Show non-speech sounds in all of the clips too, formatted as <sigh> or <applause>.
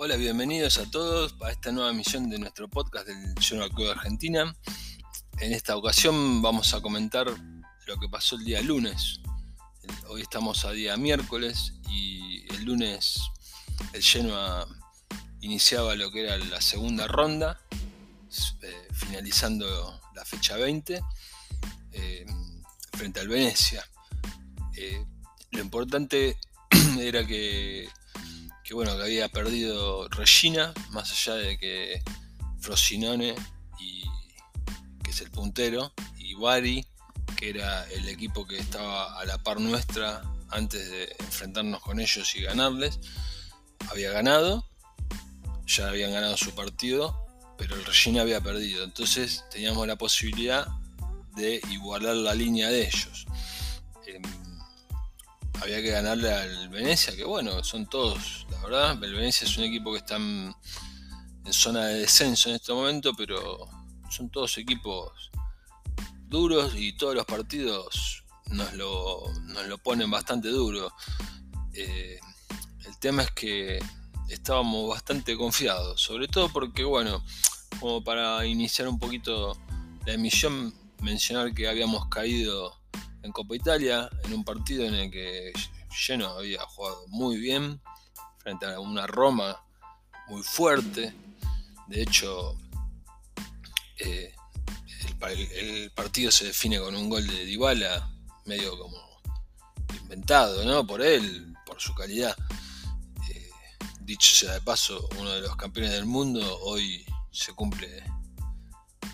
Hola, bienvenidos a todos a esta nueva emisión de nuestro podcast del Journal Club Argentina. En esta ocasión vamos a comentar lo que pasó el día lunes. Hoy estamos a día miércoles y el lunes el Genoa iniciaba lo que era la segunda ronda, eh, finalizando la fecha 20 eh, frente al Venecia. Eh, lo importante <clears throat> era que, bueno, que había perdido Regina, más allá de que Frosinone, y, que es el puntero, y Bari, que era el equipo que estaba a la par nuestra antes de enfrentarnos con ellos y ganarles, había ganado, ya habían ganado su partido, pero el Regina había perdido. Entonces teníamos la posibilidad de igualar la línea de ellos. Había que ganarle al Venecia, que bueno, son todos, la verdad, el Venecia es un equipo que está en, zona de descenso en este momento, pero son todos equipos duros y todos los partidos nos lo, lo ponen bastante duro. Eh, el tema es que estábamos bastante confiados, sobre todo porque, bueno, como para iniciar un poquito la emisión, mencionar que habíamos caído en Copa Italia, en un partido en el que Lleno había jugado muy bien, frente a una Roma muy fuerte. De hecho, eh, el, partido se define con un gol de Dybala, medio como inventado, ¿no? Por él, por su calidad. Eh, dicho sea de paso, uno de los campeones del mundo, hoy se cumple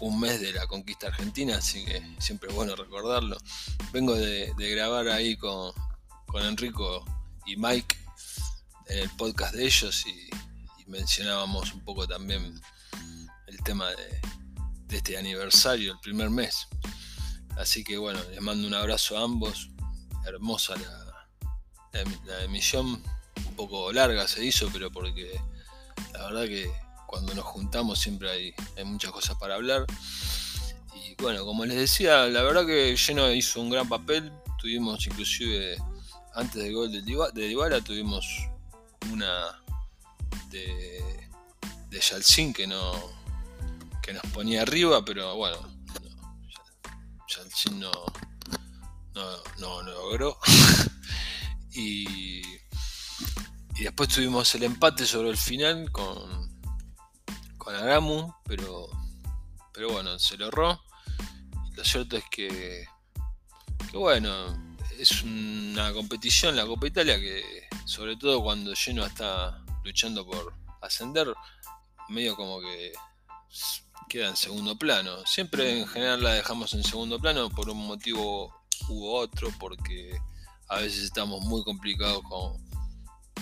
un mes de la conquista argentina, así que siempre es bueno recordarlo. Vengo de, grabar ahí con, Enrico y Mike en el podcast de ellos y, mencionábamos un poco también el tema de, este aniversario, el primer mes. Así que bueno, les mando un abrazo a ambos. Hermosa la, la emisión, un poco larga se hizo, pero porque la verdad que cuando nos juntamos siempre hay, muchas cosas para hablar. Y bueno, como les decía, la verdad que Lleno hizo un gran papel. Tuvimos inclusive, antes del gol de Dybala, tuvimos una de, de Yalcin que, no, que nos ponía arriba, pero bueno, Yalcin no, no, logró. <laughs> y, y después tuvimos el empate sobre el final con con Aramu, pero, pero bueno, se lo erró. Lo cierto es que, que, bueno, es una competición, la Copa Italia, que sobre todo cuando Lleno está luchando por ascender, medio como que queda en segundo plano. Siempre en general la dejamos en segundo plano por un motivo u otro, porque a veces estamos muy complicados con,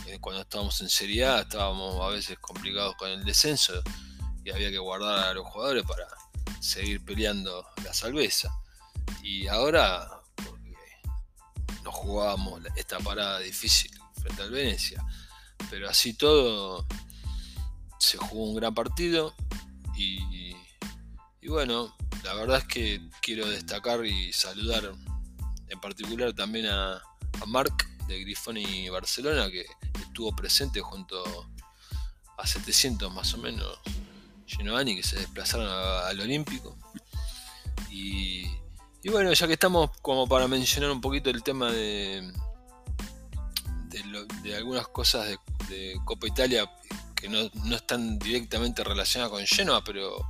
eh, cuando estábamos en Serie A, estábamos a veces complicados con el descenso y había que guardar a los jugadores para seguir peleando la salveza. Y ahora, porque nos jugábamos esta parada difícil frente al Venecia, pero así todo se jugó un gran partido y, bueno, la verdad es que quiero destacar y saludar en particular también a, a Marc de Grifoni Barcelona que estuvo presente junto a 700 más o menos Genovani que se desplazaron al Olímpico. Y, bueno, ya que estamos como para mencionar un poquito el tema de, algunas cosas de, Copa Italia que no, están directamente relacionadas con Genoa, pero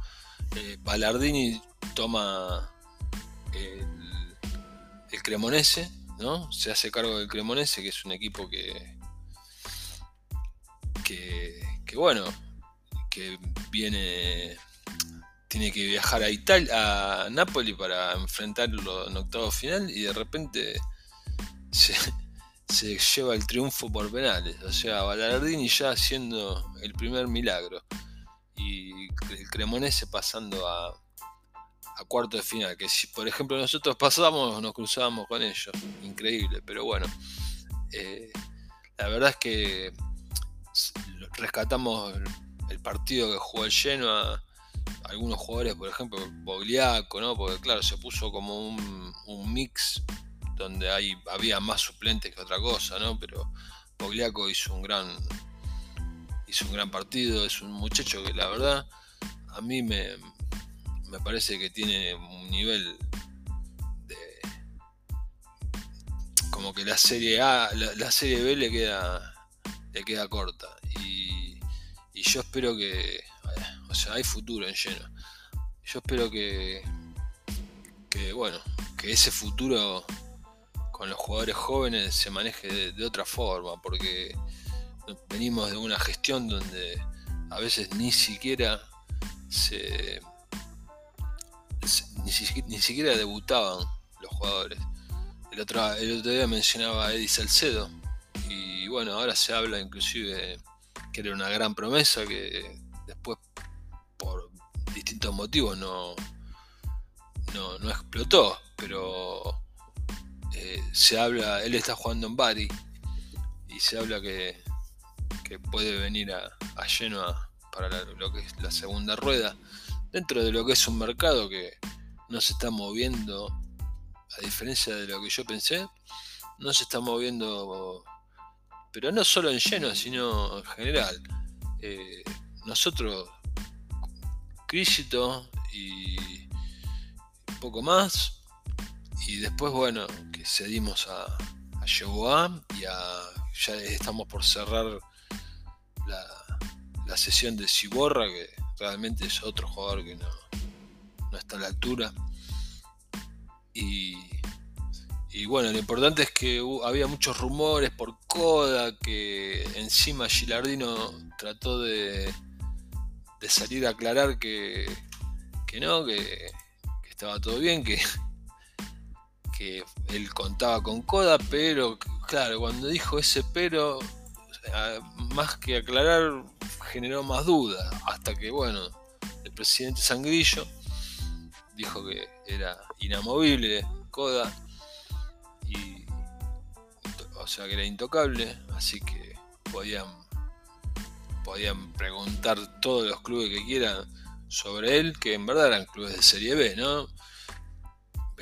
eh, Ballardini toma el, el, Cremonese, ¿no? Se hace cargo del Cremonese, que es un equipo que, que bueno, que viene tiene que viajar a Italia, a Napoli para enfrentarlo en octavo final y de repente <laughs> se, lleva el triunfo por penales. O sea, Ballardini ya haciendo el primer milagro y el Cremonese pasando a, cuarto de final. Que si por ejemplo nosotros pasamos, nos cruzábamos con ellos. Increíble, pero bueno. Eh, la verdad es que rescatamos el partido que jugó el Genoa, algunos jugadores, por ejemplo, Bogliaco, ¿no? Porque claro, se puso como un, mix donde hay, había más suplentes que otra cosa, ¿no? Pero Bogliaco hizo un gran hizo un gran partido, es un muchacho que la verdad a mí me, me parece que tiene un nivel de... como que la serie A, la, serie B le queda, le queda corta. Y, yo espero que, o sea, hay futuro en lleno. Yo espero que, que bueno, que ese futuro con los jugadores jóvenes se maneje de, otra forma, porque venimos de una gestión donde a veces ni siquiera se, ni, siquiera debutaban los jugadores. El otro, el otro día mencionaba a Eddie Salcedo y bueno, ahora se habla inclusive que era una gran promesa que después por distintos motivos no, no, no explotó, pero eh, se habla, él está jugando en Bari y se habla que, puede venir a, lleno para lo que es la segunda rueda, dentro de lo que es un mercado que no se está moviendo, a diferencia de lo que yo pensé, no se está moviendo, pero no solo en lleno, sino en general. Eh, nosotros, Crisito y poco más, y después, bueno, que cedimos a, a y a, ya estamos por cerrar la, la sesión de Ciborra, que realmente es otro jugador que no, no está a la altura. Y, y bueno, lo importante es que había muchos rumores por Coda, que encima Gilardino trató de, de salir a aclarar que, que no, que, que estaba todo bien, que, él contaba con Coda, pero claro, cuando dijo ese pero, más que aclarar, generó más dudas, hasta que bueno, el presidente Sangrillo dijo que era inamovible Coda, o sea que era intocable, así que podían, podían preguntar todos los clubes que quieran sobre él, que en verdad eran clubes de Serie B, ¿no?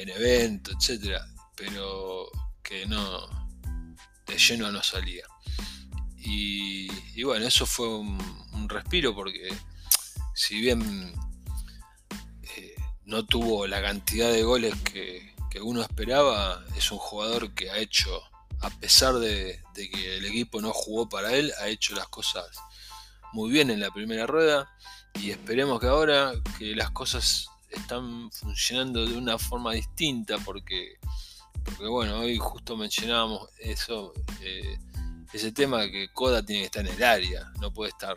evento, etcétera, pero que no de lleno no salía. Y, bueno, eso fue un, respiro porque si bien eh, no tuvo la cantidad de goles que, uno esperaba, es un jugador que ha hecho, a pesar de, que el equipo no jugó para él, ha hecho las cosas muy bien en la primera rueda. Y esperemos que ahora que las cosas están funcionando de una forma distinta porque, porque bueno, hoy justo mencionábamos eso, eh, ese tema de que Coda tiene que estar en el área, no puede estar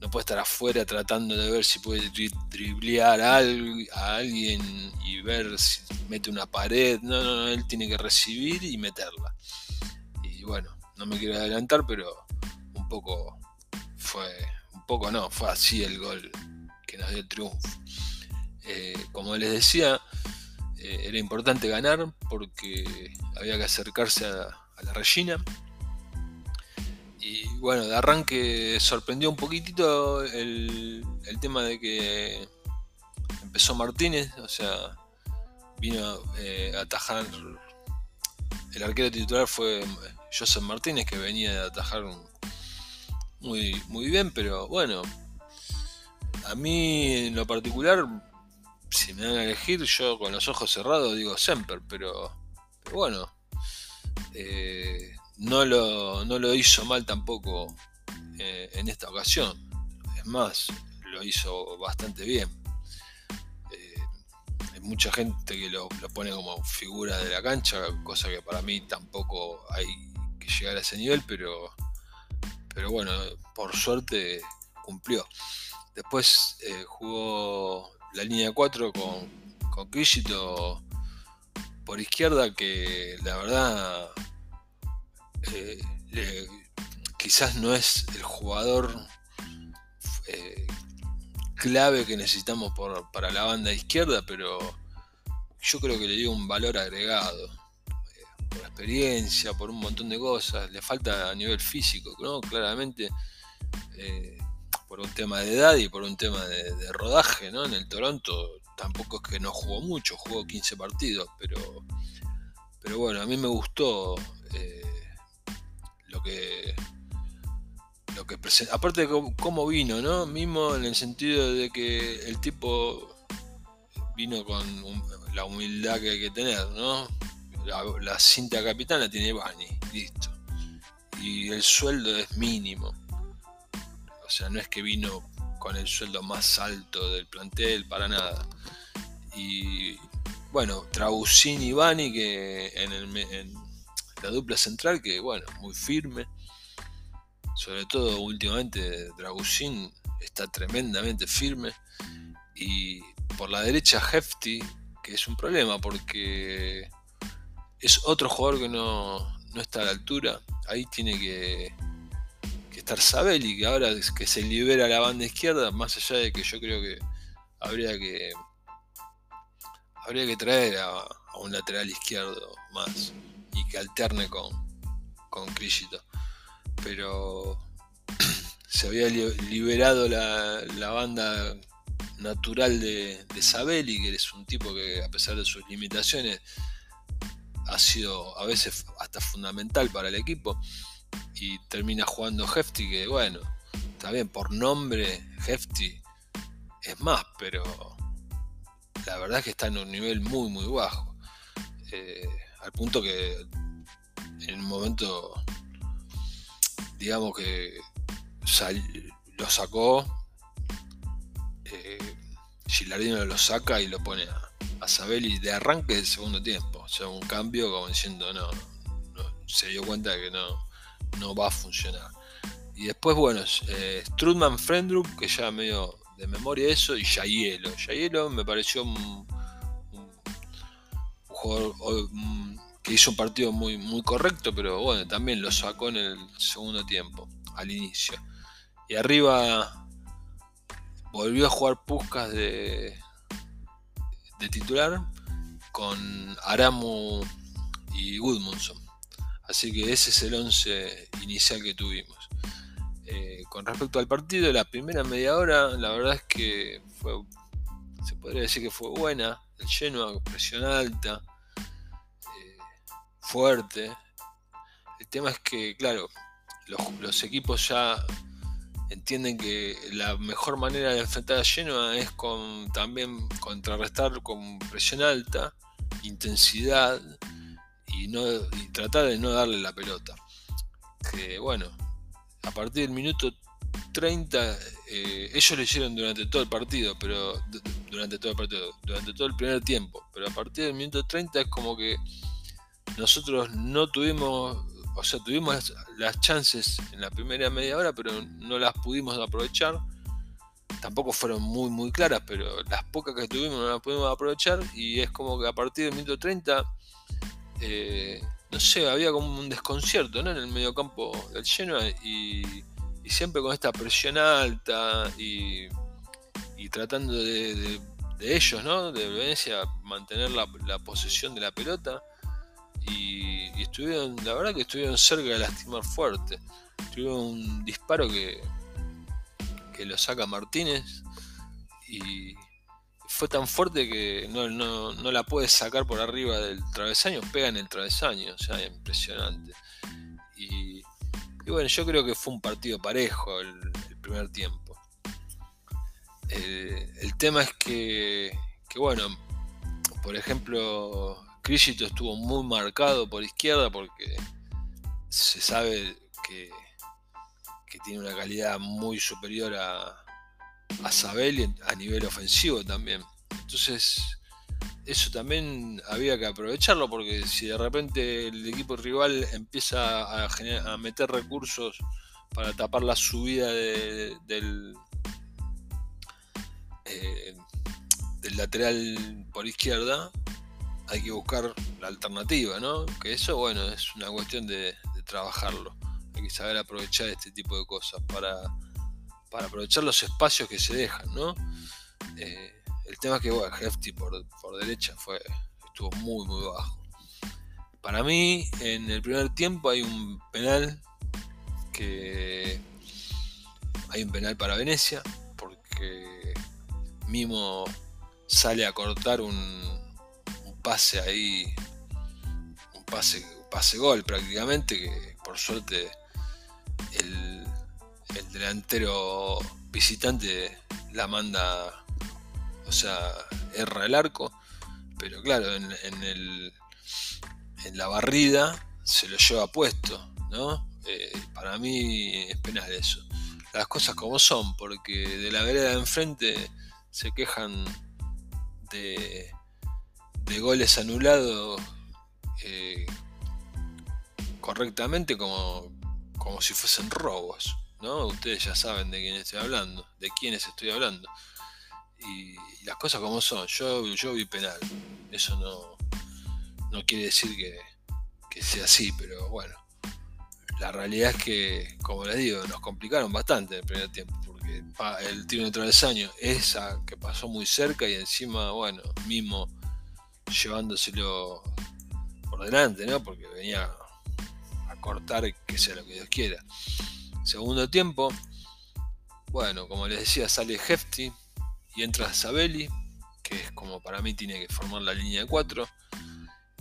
no puede estar afuera tratando de ver si puede driblear a, alguien y ver si mete una pared, no, no, no, él tiene que recibir y meterla. Y bueno, no me quiero adelantar, pero un poco fue, un poco no, fue así el gol que nos dio el triunfo. Eh, como les decía, eh, era importante ganar porque había que acercarse a, la Regina. Bueno, de arranque sorprendió un poquitito el, tema de que empezó Martínez, o sea, vino eh, a atajar. El arquero titular fue Joseph Martínez, que venía de atajar muy, muy bien, pero bueno, a mí en lo particular, si me dan a elegir, yo con los ojos cerrados digo Semper, pero, bueno, eh, no, lo, no, lo, hizo mal tampoco eh, en esta ocasión. Es más, lo hizo bastante bien. Eh, hay mucha gente que lo, lo, pone como figura de la cancha, cosa que para mí tampoco hay que llegar a ese nivel, pero, pero bueno, por suerte cumplió. Después eh, jugó la línea 4 con, con por izquierda, que la verdad eh, quizás no es el jugador eh, clave que necesitamos para la banda izquierda, pero yo creo que le dio un valor agregado. por experiencia, por un montón de cosas. Le falta a nivel físico, ¿no? Claramente por un tema de edad y por un tema de, rodaje, ¿no? En el Toronto tampoco es que no jugó mucho, jugó 15 partidos, pero, pero bueno, a mí me gustó eh, lo, que, que aparte de cómo vino, ¿no? Mismo en el sentido de que el tipo vino con la humildad que hay que tener, ¿no? La, cinta capitana tiene Bani, listo. Y el sueldo es mínimo. O sea, no es que vino con el sueldo más alto del plantel, para nada. Y bueno, Trabucín y Bani, que en, en la dupla central, que bueno, muy firme. Sobre todo últimamente Dragushin está tremendamente firme. Y por la derecha Hefty, que es un problema porque es otro jugador que no, está a la altura, ahí tiene que, estar Sabelli, que ahora que se libera la banda izquierda, más allá de que yo creo que habría que habría que traer a, un lateral izquierdo más que alterne con, con pero <clears throat> se había liberado la, banda natural de, de Sabelli, que es un tipo que a pesar de sus limitaciones ha sido a veces hasta fundamental para el equipo y termina jugando Hefty que bueno, está bien, por nombre Hefty es más, pero la verdad es que está en un nivel muy muy bajo. Eh, al punto que en un momento digamos que lo sacó, eh, Gilardino lo saca y lo pone a, a Sabelli de arranque del segundo tiempo. O sea, un cambio como diciendo, no, se dio cuenta que no, no va a funcionar. Y después, bueno, eh, Strudman Frendrup, que ya medio de memoria eso, y Yayelo. Yayelo me pareció un, jugador que hizo un partido muy, muy correcto, pero bueno, también lo sacó en el segundo tiempo, al inicio. Y arriba volvió a jugar Puscas de, de titular con Aramu y Goodmanson. Así que ese es el 11 inicial que tuvimos. Eh, con respecto al partido, la primera media hora, la verdad es que fue, se podría decir que fue buena. El lleno, presión alta, fuerte. El tema es que, claro, los, equipos ya entienden que la mejor manera de enfrentar a Genoa es con también contrarrestar con presión alta, intensidad y, no, tratar de no darle la pelota. Que bueno, a partir del minuto 30, eh, ellos lo hicieron durante todo el partido, pero durante todo el partido, durante todo el primer tiempo, pero a partir del minuto 30 es como que nosotros no tuvimos, o sea, tuvimos las chances en la primera media hora, pero no las pudimos aprovechar. Tampoco fueron muy, muy claras, pero las pocas que tuvimos no las pudimos aprovechar. Y es como que a partir del minuto 30, eh, no sé, había como un desconcierto en el medio campo del Genoa y, siempre con esta presión alta y, tratando de, ellos, ¿no? De Venecia mantener la, la posesión de la pelota y, estuvieron, la verdad que estuvieron cerca de lastimar fuerte. Tuvieron un disparo que, que lo saca Martínez y fue tan fuerte que no, no, la puede sacar por arriba del travesaño, pega en el travesaño, o sea, impresionante. Y, bueno, yo creo que fue un partido parejo el, primer tiempo. El, tema es que, que, bueno, por ejemplo, Crisito estuvo muy marcado por izquierda porque se sabe que, tiene una calidad muy superior a, a Sabel a nivel ofensivo también. Entonces, eso también había que aprovecharlo porque si de repente el equipo rival empieza a, meter recursos para tapar la subida del, eh, del lateral por izquierda, hay que buscar la alternativa, ¿no? Que eso, bueno, es una cuestión de, trabajarlo. Hay que saber aprovechar este tipo de cosas para, para aprovechar los espacios que se dejan, ¿no? Eh, el tema es que, bueno, Hefty por, derecha fue, estuvo muy, muy bajo. Para mí, en el primer tiempo hay un penal que. Hay un penal para Venecia, porque Mimo sale a cortar un, pase ahí, un pase, pase gol prácticamente, que por suerte el, el delantero visitante la manda, o sea, erra el arco, pero claro, en, el, en la barrida se lo lleva puesto, ¿no? Eh, para mí es penal eso. Las cosas como son, porque de la vereda de enfrente se quejan de, de goles anulados eh, correctamente como, como si fuesen robos. ¿no? Ustedes ya saben de quién estoy hablando, de quiénes estoy hablando. Y, las cosas como son, yo, yo vi penal. Eso no, no quiere decir que, que sea así, pero bueno. La realidad es que, como les digo, nos complicaron bastante el primer tiempo, porque el tiro de travesaño, esa que pasó muy cerca y encima, bueno, mismo llevándoselo por delante, ¿no? Porque venía a cortar que sea lo que Dios quiera. Segundo tiempo, bueno, como les decía, sale Hefty y entra Sabelli, que es como para mí tiene que formar la línea de 4.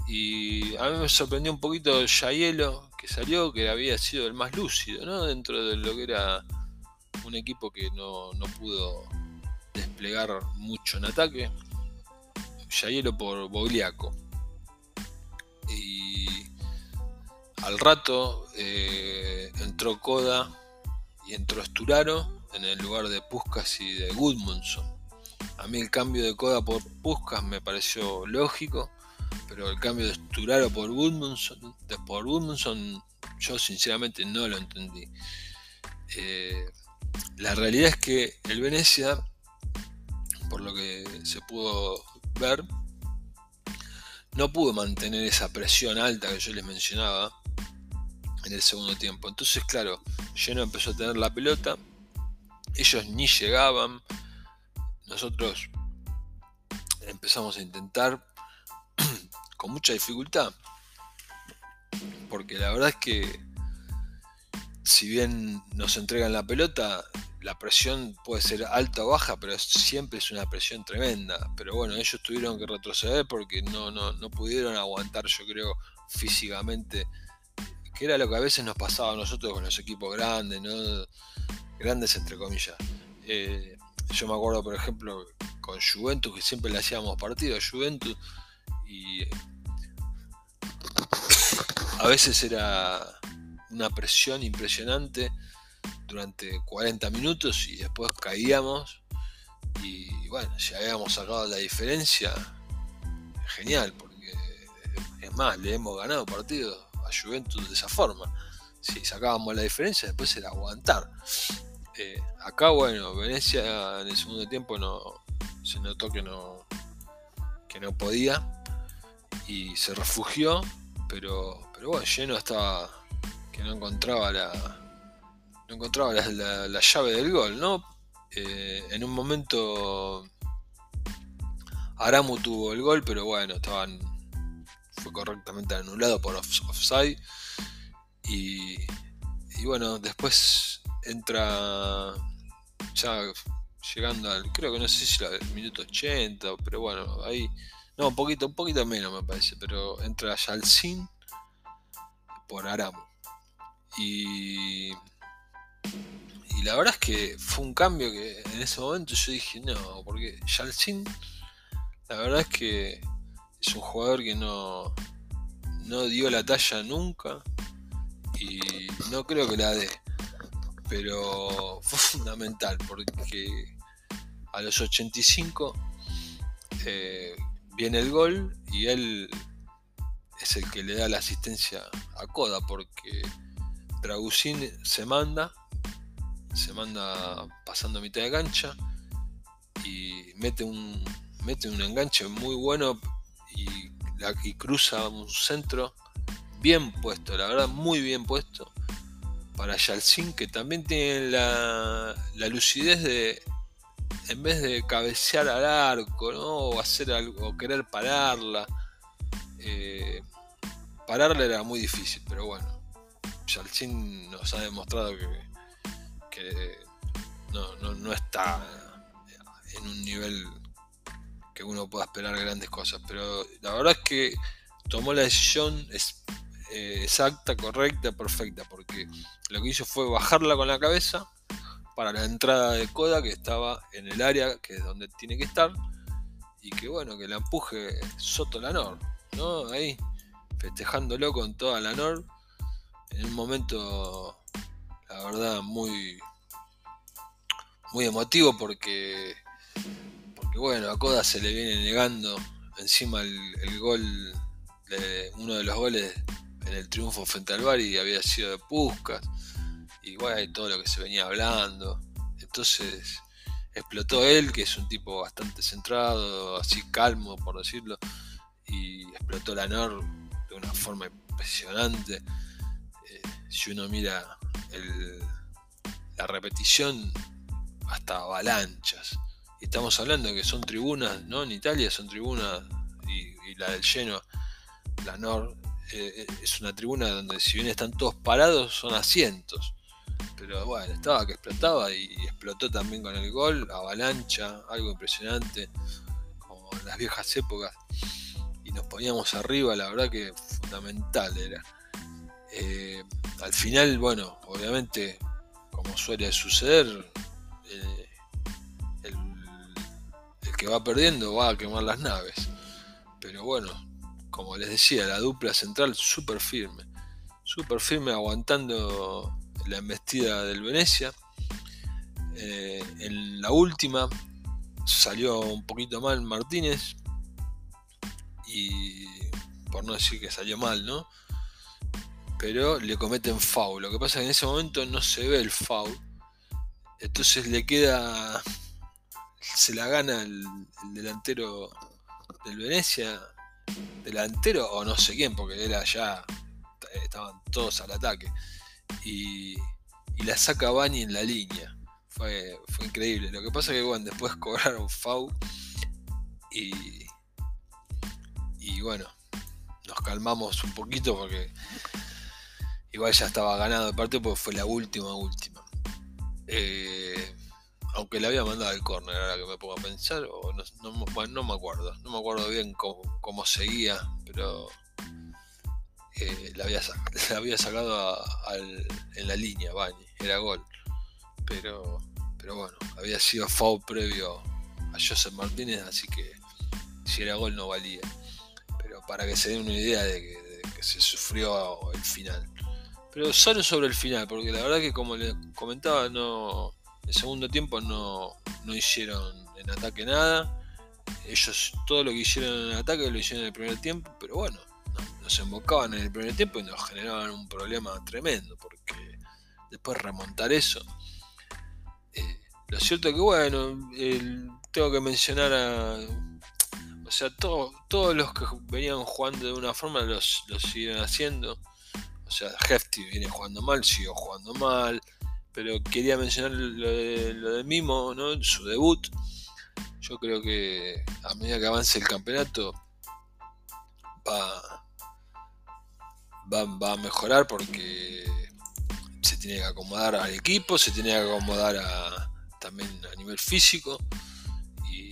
Y a mí me sorprendió un poquito Yayelo, que salió, que había sido el más lúcido, ¿no? Dentro de lo que era un equipo que no, pudo desplegar mucho en ataque. Yayelo por Bogliaco. Y al rato eh, entró Coda y entró Sturaro en el lugar de Puskas y de Goodmundson. A mí el cambio de Coda por Puskas me pareció lógico, pero el cambio de Sturaro por Goodmundson, de por yo sinceramente no lo entendí. Eh, la realidad es que el Venecia, por lo que se pudo ver, no pudo mantener esa presión alta que yo les mencionaba en el segundo tiempo. Entonces, claro, Lleno empezó a tener la pelota, ellos ni llegaban, nosotros empezamos a intentar <clears throat> con mucha dificultad, porque la verdad es que si bien nos entregan la pelota, la presión puede ser alta o baja, pero siempre es una presión tremenda. Pero bueno, ellos tuvieron que retroceder porque no, no, no pudieron aguantar, yo creo, físicamente que era lo que a veces nos pasaba a nosotros con los equipos grandes, grandes entre comillas. Eh, yo me acuerdo, por ejemplo, con Juventus, que siempre le hacíamos partido a Juventus, y a veces era una presión impresionante durante 40 minutos y después caíamos y bueno, si habíamos sacado la diferencia, genial, porque es más, le hemos ganado partidos Juventus de esa forma. Si sacábamos la diferencia, después era aguantar. Eh, acá, bueno, Venecia en el segundo tiempo no se notó que no, que no podía y se refugió, pero, pero bueno, lleno estaba que no encontraba la no encontraba la, llave del gol, ¿no? Eh, en un momento Aramu tuvo el gol, pero bueno, estaban fue correctamente anulado por offside. Y, y bueno, después entra ya llegando al, creo que no sé si el minuto 80, pero bueno, ahí, no, un poquito, un poquito menos me parece, pero entra Yalcin por Aramu. Y, y la verdad es que fue un cambio que en ese momento yo dije, no, porque Yalcin, la verdad es que es un jugador que no, no dio la talla nunca y no creo que la dé. Pero fue fundamental porque a los 85 eh, viene el gol y él es el que le da la asistencia a Coda porque Dragusin se manda, se manda pasando mitad de cancha y mete un, mete un enganche muy bueno y, cruza un centro bien puesto, la verdad muy bien puesto para Yalcin que también tiene la, lucidez de en vez de cabecear al arco ¿no? o hacer algo o querer pararla eh, pararla era muy difícil pero bueno Yalcin nos ha demostrado que, no, no está en un nivel que uno pueda esperar grandes cosas. Pero la verdad es que tomó la decisión eh, exacta, correcta, perfecta, porque lo que hizo fue bajarla con la cabeza para la entrada de Coda que estaba en el área que es donde tiene que estar y que bueno, que la empuje Soto Lanor, ¿no? Ahí, festejándolo con toda la Nor, en un momento, la verdad, muy, muy emotivo porque, porque bueno, a Coda se le viene negando encima el, gol, de, uno de los goles en el triunfo frente al Bari había sido de Puskas, y bueno, todo lo que se venía hablando, entonces explotó él, que es un tipo bastante centrado, así calmo, por decirlo, y explotó la NOR de una forma impresionante. Eh, si uno mira la repetición, hasta avalanchas. Y estamos hablando que son tribunas, ¿no? En Italia son tribunas, y, la del lleno, la NOR, eh, eh, es una tribuna donde si bien están todos parados, son asientos. Pero bueno, estaba que explotaba y explotó también con el gol, avalancha, algo impresionante, como en las viejas épocas, y nos poníamos arriba, la verdad que fundamental era. Eh, al final, bueno, obviamente, como suele suceder, el que va perdiendo va a quemar las naves, pero bueno, como les decía, la dupla central súper firme, súper firme aguantando la embestida del Venecia. Eh, en la última salió un poquito mal Martínez y por no decir que salió mal, ¿no? Pero le cometen foul. Lo que pasa es que en ese momento no se ve el foul. Entonces le queda. Se la gana el, el delantero del Venecia. Delantero o no sé quién, porque era ya. Estaban todos al ataque y, la saca Bani en la línea. Fue, increíble. Lo que pasa es que bueno, después <laughs> cobraron FAU y, y bueno, nos calmamos un poquito porque igual ya estaba ganado el partido porque fue la última, última. Eh, aunque le había mandado el córner, ahora que me pongo a pensar, no, me acuerdo, no me acuerdo bien cómo, seguía, pero eh, la, había, <laughs> había sacado en la línea, Bañi, era gol. Pero, pero bueno, había sido foul previo a Joseph Martínez, así que si era gol no valía. Pero para que se den una idea de que, se sufrió el final. Pero solo sobre el final, porque la verdad que como les comentaba, no, el segundo tiempo no, no hicieron en ataque nada. Ellos todo lo que hicieron en ataque lo hicieron en el primer tiempo, pero bueno, nos embocaban en el primer tiempo y nos generaban un problema tremendo, porque después remontar eso. Eh, lo cierto que, bueno, tengo que mencionar a. O sea, todos los que venían jugando de una forma los, los siguen haciendo. O sea, Hefty viene jugando mal, siguió jugando mal. Pero quería mencionar lo de, lo de Mimo, ¿no? su debut. Yo creo que a medida que avance el campeonato va, va, a mejorar porque se tiene que acomodar al equipo, se tiene que acomodar también a nivel físico y,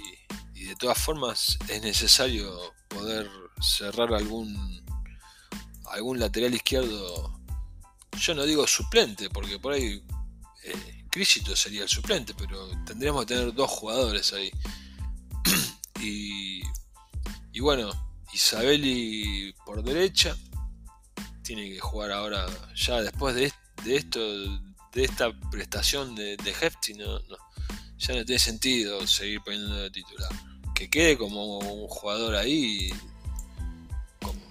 de todas formas es necesario poder cerrar algún algún lateral izquierdo yo no digo suplente porque por ahí eh, Crisito sería el suplente pero tendríamos que tener dos jugadores ahí <clears throat> y, bueno Isabeli por derecha tiene que jugar ahora, ya después de, esto, de esta prestación de, de Hefty, no, ya no tiene sentido seguir poniendo de titular. Que quede como un jugador ahí como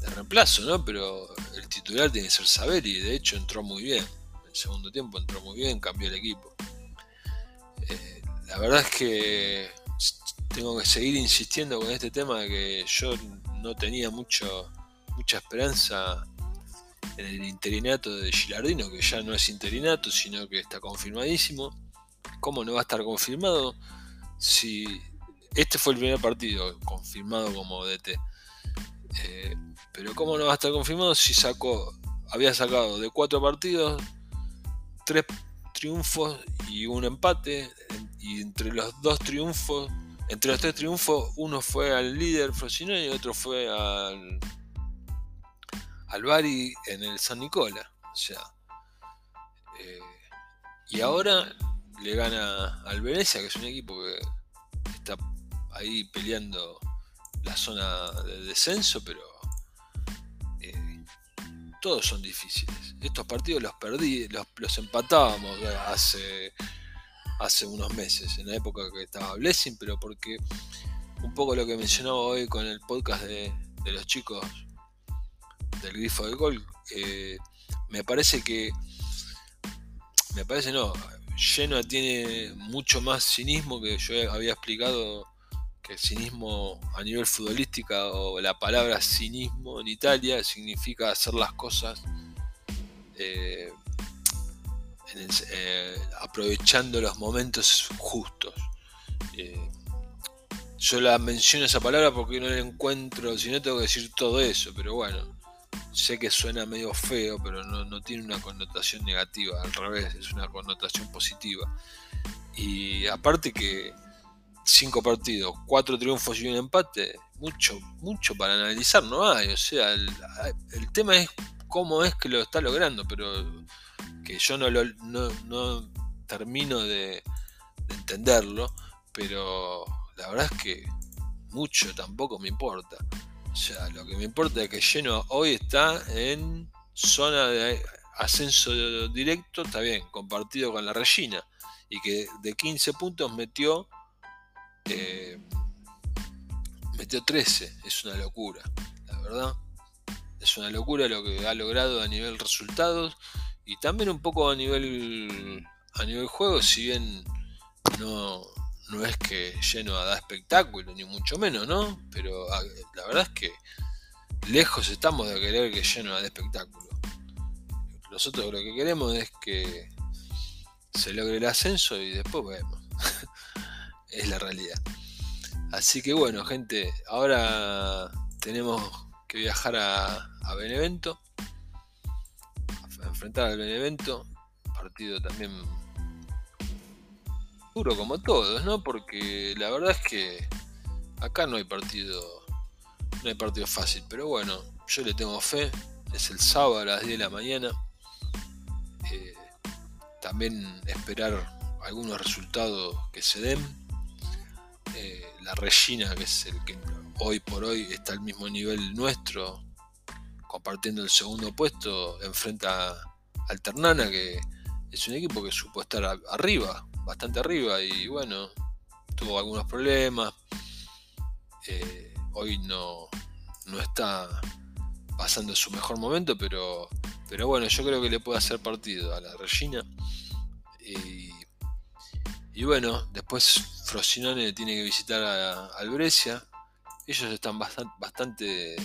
de reemplazo, ¿no? Pero el titular tiene que ser Saber y de hecho entró muy bien. Segundo tiempo entró muy bien, cambió el equipo. Eh, la verdad es que tengo que seguir insistiendo con este tema de que yo no tenía mucho mucha esperanza en el interinato de Gilardino, que ya no es interinato, sino que está confirmadísimo. ¿Cómo no va a estar confirmado si este fue el primer partido confirmado como DT? Eh, pero ¿cómo no va a estar confirmado si sacó, había sacado de cuatro partidos tres triunfos y un empate y entre los dos triunfos entre los tres triunfos uno fue al líder Frosinone y otro fue al al Bari en el San Nicola. O sea, eh, Y ahora le gana al Venecia, que es un equipo que está ahí peleando la zona de descenso, pero todos son difíciles. Estos partidos los perdí, los, los empatábamos hace, hace unos meses, en la época que estaba Blessing, pero porque un poco lo que mencionaba hoy con el podcast de, los chicos del grifo de gol, eh, me parece que, me parece no, Genoa tiene mucho más cinismo que yo había explicado que el cinismo a nivel futbolístico o la palabra cinismo en Italia significa hacer las cosas eh, eh, aprovechando los momentos justos. Eh, yo la menciono esa palabra porque no la encuentro, si no tengo que decir todo eso, pero bueno, sé que suena medio feo, pero no, tiene una connotación negativa, al revés, es una connotación positiva. Y aparte que cinco partidos, cuatro triunfos y un empate, mucho, mucho para analizar no hay. O sea, el, tema es cómo es que lo está logrando, pero que yo no, lo, no, termino de, de entenderlo, pero la verdad es que mucho tampoco me importa. O sea, lo que me importa es que Lleno hoy está en zona de ascenso directo, está bien, compartido con la Regina. Y que de 15 puntos metió, eh, metió 13. Es una locura, la verdad. Es una locura lo que ha logrado a nivel resultados y también un poco a nivel a nivel juego, si bien no, no es que lleno a da espectáculo, ni mucho menos, ¿no? Pero la verdad es que lejos estamos de querer que lleno a da espectáculo. Nosotros lo que queremos es que se logre el ascenso y después vemos. <laughs> es la realidad. Así que bueno, gente, ahora tenemos que viajar a, Benevento, a enfrentar al Benevento, partido también duro como todos, ¿no? Porque la verdad es que acá no hay partido, no hay partido fácil, pero bueno, yo le tengo fe. Es el sábado a las 10 de la mañana. Eh, también esperar algunos resultados que se den. Eh, la Regina, que es el que hoy por hoy está al mismo nivel nuestro, compartiendo el segundo puesto, enfrenta al Ternana, que es un equipo que supo estar arriba, bastante arriba y bueno, tuvo algunos problemas. Eh, hoy no, no está pasando su mejor momento, pero, pero bueno, yo creo que le puede hacer partido a la Regina. Y bueno, después Frosinone tiene que visitar a, al Brescia. Ellos están bastante, bastante,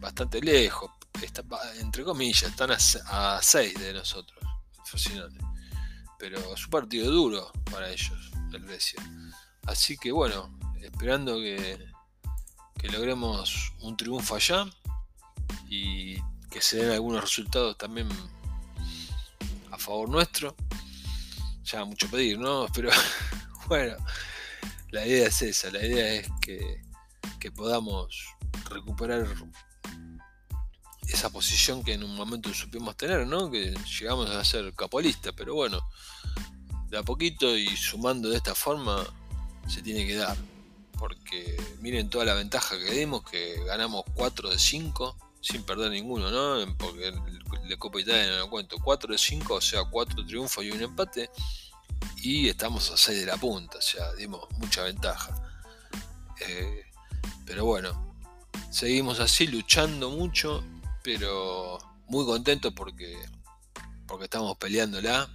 bastante lejos, entre comillas, están a 6 de nosotros, Frosinone pero es un partido duro para ellos, el Brescia. Así que bueno, esperando que, que logremos un triunfo allá y que se den algunos resultados también a favor nuestro. Ya mucho pedir, ¿no? <laughs> Pero bueno, la idea es esa, la idea es que, que podamos recuperar esa posición que en un momento supimos tener, ¿no? Que llegamos a ser capolista, pero bueno, de a poquito y sumando de esta forma se tiene que dar. Porque miren toda la ventaja que dimos, que ganamos 4 de 5 sin perder ninguno, ¿no? Porque la Copa Italia no lo cuento, 4 de 5, o sea, 4 triunfos y un empate. Y estamos a 6 de la punta, o sea, dimos mucha ventaja. Eh, pero bueno, seguimos así luchando mucho pero muy contento porque, porque estamos peleándola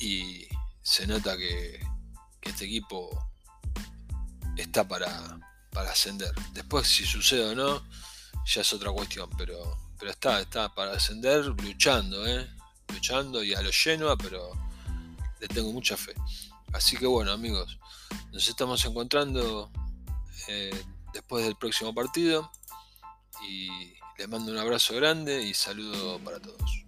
y se nota que, este equipo está para, para, ascender. Después si sucede o no, ya es otra cuestión, pero, pero está, está para ascender luchando, ¿eh? luchando y a lo lleno, pero le tengo mucha fe. Así que bueno amigos, nos estamos encontrando eh, después del próximo partido y les mando un abrazo grande y saludo para todos.